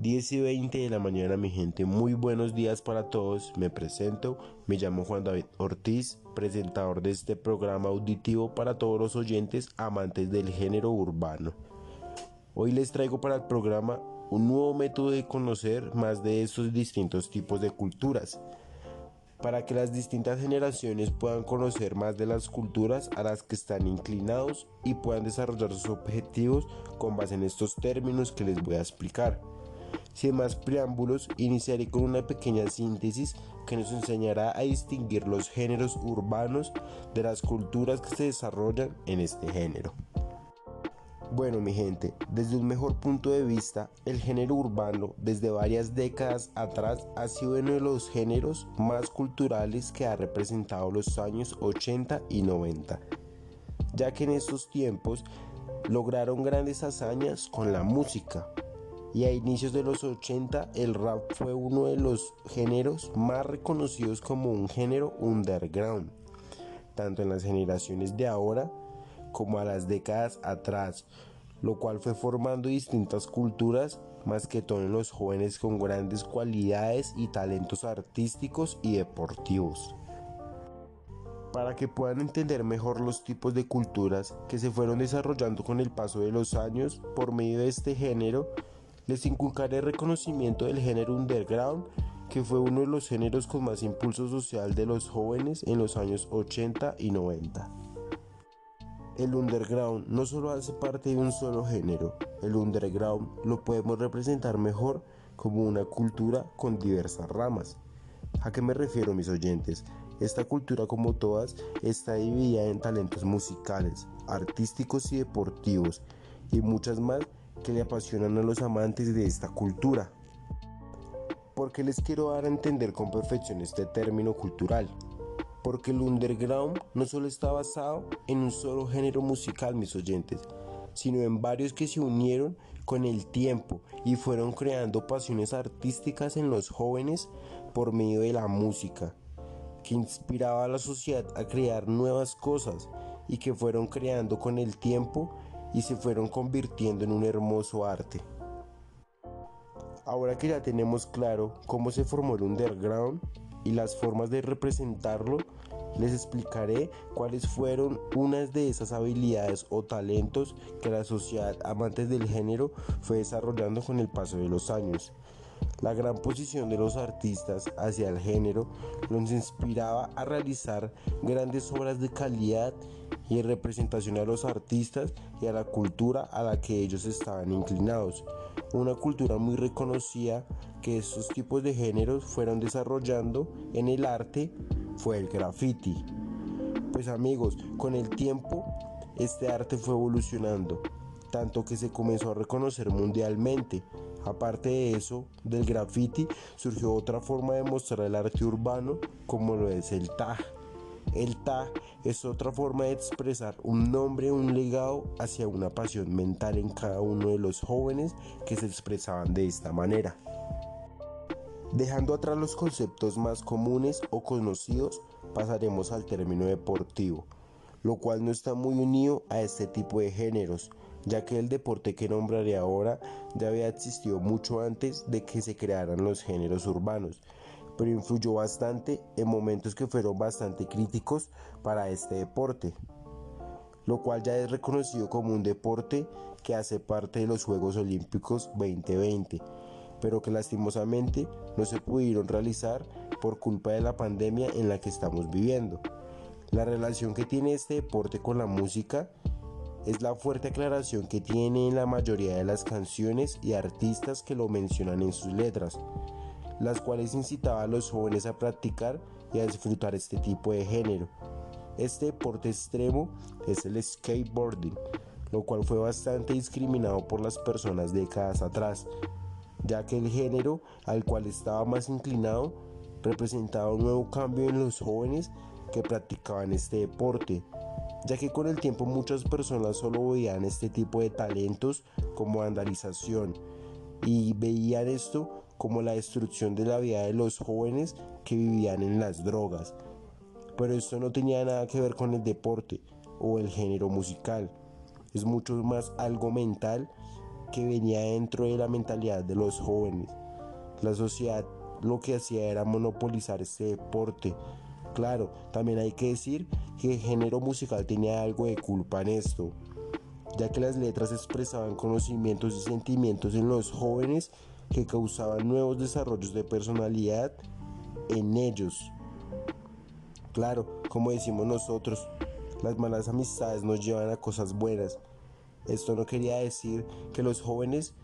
10 y 20 de la mañana mi gente, muy buenos días para todos, me presento, me llamo Juan David Ortiz, presentador de este programa auditivo para todos los oyentes amantes del género urbano. Hoy les traigo para el programa un nuevo método de conocer más de estos distintos tipos de culturas, para que las distintas generaciones puedan conocer más de las culturas a las que están inclinados y puedan desarrollar sus objetivos con base en estos términos que les voy a explicar. Sin más preámbulos, iniciaré con una pequeña síntesis que nos enseñará a distinguir los géneros urbanos de las culturas que se desarrollan en este género. Bueno mi gente, desde un mejor punto de vista, el género urbano desde varias décadas atrás ha sido uno de los géneros más culturales que ha representado los años 80 y 90, ya que en estos tiempos lograron grandes hazañas con la música, y a inicios de los 80 el rap fue uno de los géneros más reconocidos como un género underground, tanto en las generaciones de ahora como a las décadas atrás, lo cual fue formando distintas culturas, más que todo en los jóvenes con grandes cualidades y talentos artísticos y deportivos. Para que puedan entender mejor los tipos de culturas que se fueron desarrollando con el paso de los años por medio de este género, les inculcaré reconocimiento del género underground, que fue uno de los géneros con más impulso social de los jóvenes en los años 80 y 90. El underground no solo hace parte de un solo género, el underground lo podemos representar mejor como una cultura con diversas ramas. ¿A qué me refiero mis oyentes? Esta cultura como todas está dividida en talentos musicales, artísticos y deportivos y muchas más que le apasionan a los amantes de esta cultura. Porque les quiero dar a entender con perfección este término cultural. Porque el underground no solo está basado en un solo género musical, mis oyentes, sino en varios que se unieron con el tiempo y fueron creando pasiones artísticas en los jóvenes por medio de la música, que inspiraba a la sociedad a crear nuevas cosas y que fueron creando con el tiempo y se fueron convirtiendo en un hermoso arte. Ahora que ya tenemos claro cómo se formó el underground y las formas de representarlo, les explicaré cuáles fueron unas de esas habilidades o talentos que la sociedad amantes del género fue desarrollando con el paso de los años. La gran posición de los artistas hacia el género los inspiraba a realizar grandes obras de calidad y en representación a los artistas y a la cultura a la que ellos estaban inclinados. Una cultura muy reconocida que estos tipos de géneros fueron desarrollando en el arte fue el graffiti. Pues amigos, con el tiempo este arte fue evolucionando, tanto que se comenzó a reconocer mundialmente. Aparte de eso, del graffiti surgió otra forma de mostrar el arte urbano como lo es el tag. El tag es otra forma de expresar un nombre, un legado hacia una pasión mental en cada uno de los jóvenes que se expresaban de esta manera. Dejando atrás los conceptos más comunes o conocidos, pasaremos al término deportivo, lo cual no está muy unido a este tipo de géneros, ya que el deporte que nombraré ahora ya había existido mucho antes de que se crearan los géneros urbanos, pero influyó bastante en momentos que fueron bastante críticos para este deporte, lo cual ya es reconocido como un deporte que hace parte de los Juegos Olímpicos 2020, pero que lastimosamente no se pudieron realizar por culpa de la pandemia en la que estamos viviendo. La relación que tiene este deporte con la música es la fuerte aclaración que tiene en la mayoría de las canciones y artistas que lo mencionan en sus letras las cuales incitaba a los jóvenes a practicar y a disfrutar este tipo de género. Este deporte extremo es el skateboarding, lo cual fue bastante discriminado por las personas décadas atrás, ya que el género al cual estaba más inclinado representaba un nuevo cambio en los jóvenes que practicaban este deporte, ya que con el tiempo muchas personas solo veían este tipo de talentos como vandalización y veían esto como la destrucción de la vida de los jóvenes que vivían en las drogas. Pero esto no tenía nada que ver con el deporte o el género musical. Es mucho más algo mental que venía dentro de la mentalidad de los jóvenes. La sociedad lo que hacía era monopolizar este deporte. Claro, también hay que decir que el género musical tenía algo de culpa en esto, ya que las letras expresaban conocimientos y sentimientos en los jóvenes que causaban nuevos desarrollos de personalidad en ellos. Claro, como decimos nosotros, las malas amistades nos llevan a cosas buenas. Esto no quería decir que los jóvenes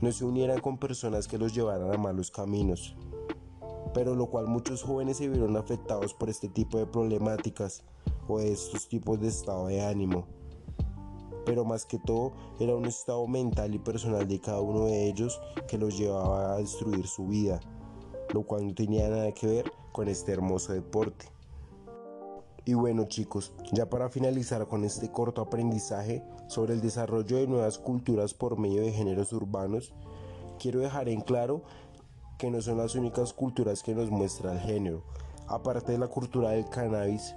no se unieran con personas que los llevaran a malos caminos, pero lo cual muchos jóvenes se vieron afectados por este tipo de problemáticas o estos tipos de estado de ánimo. Pero más que todo era un estado mental y personal de cada uno de ellos que los llevaba a destruir su vida, lo cual no tenía nada que ver con este hermoso deporte. Y bueno chicos, ya para finalizar con este corto aprendizaje sobre el desarrollo de nuevas culturas por medio de géneros urbanos, quiero dejar en claro que no son las únicas culturas que nos muestra el género. Aparte de la cultura del cannabis,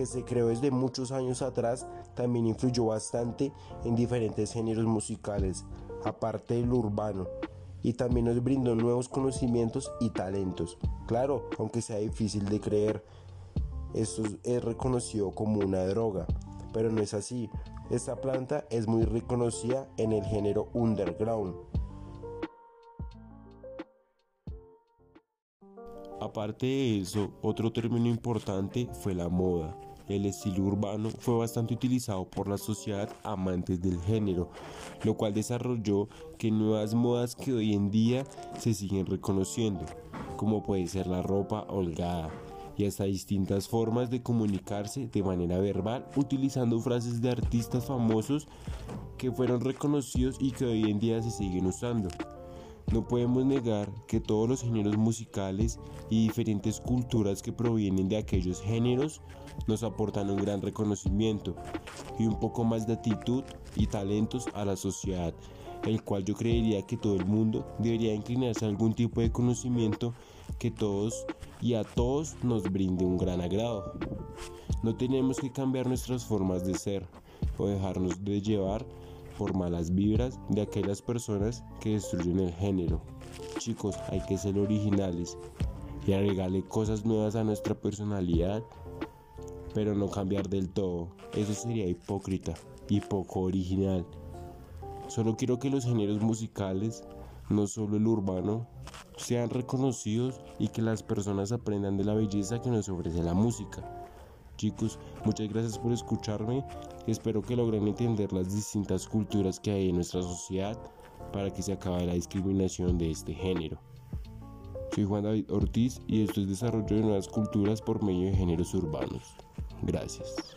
que se creó desde muchos años atrás, también influyó bastante en diferentes géneros musicales, aparte del urbano, y también nos brindó nuevos conocimientos y talentos. Claro, aunque sea difícil de creer, esto es reconocido como una droga, pero no es así. Esta planta es muy reconocida en el género underground. Aparte de eso, otro término importante fue la moda. El estilo urbano fue bastante utilizado por la sociedad amantes del género, lo cual desarrolló que nuevas modas que hoy en día se siguen reconociendo, como puede ser la ropa holgada, y hasta distintas formas de comunicarse de manera verbal utilizando frases de artistas famosos que fueron reconocidos y que hoy en día se siguen usando. No podemos negar que todos los géneros musicales y diferentes culturas que provienen de aquellos géneros nos aportan un gran reconocimiento y un poco más de actitud y talentos a la sociedad, el cual yo creería que todo el mundo debería inclinarse a algún tipo de conocimiento que todos y a todos nos brinde un gran agrado. No tenemos que cambiar nuestras formas de ser o dejarnos de llevar por malas vibras de aquellas personas que destruyen el género. Chicos, hay que ser originales y agregarle cosas nuevas a nuestra personalidad, pero no cambiar del todo. Eso sería hipócrita y poco original. Solo quiero que los géneros musicales, no solo el urbano, sean reconocidos y que las personas aprendan de la belleza que nos ofrece la música. Chicos, muchas gracias por escucharme. Espero que logren entender las distintas culturas que hay en nuestra sociedad para que se acabe la discriminación de este género. Soy Juan David Ortiz y esto es desarrollo de nuevas culturas por medio de géneros urbanos. Gracias.